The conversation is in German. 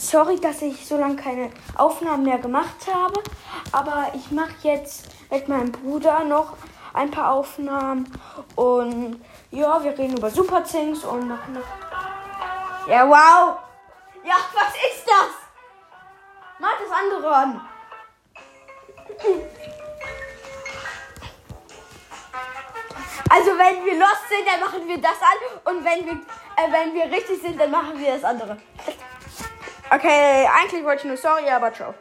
sorry, dass ich so lange keine Aufnahmen mehr gemacht habe. Aber ich mache jetzt mit meinem Bruder noch ein paar Aufnahmen. Und ja, wir reden über Super Things und machen noch. Ja, wow! Ja, was ist das? Mach das andere an. Also wenn wir lost sind, dann machen wir das an und wenn wir, äh, wenn wir richtig sind, dann machen wir das andere. Okay, eigentlich wollte ich nur sorry, aber ciao.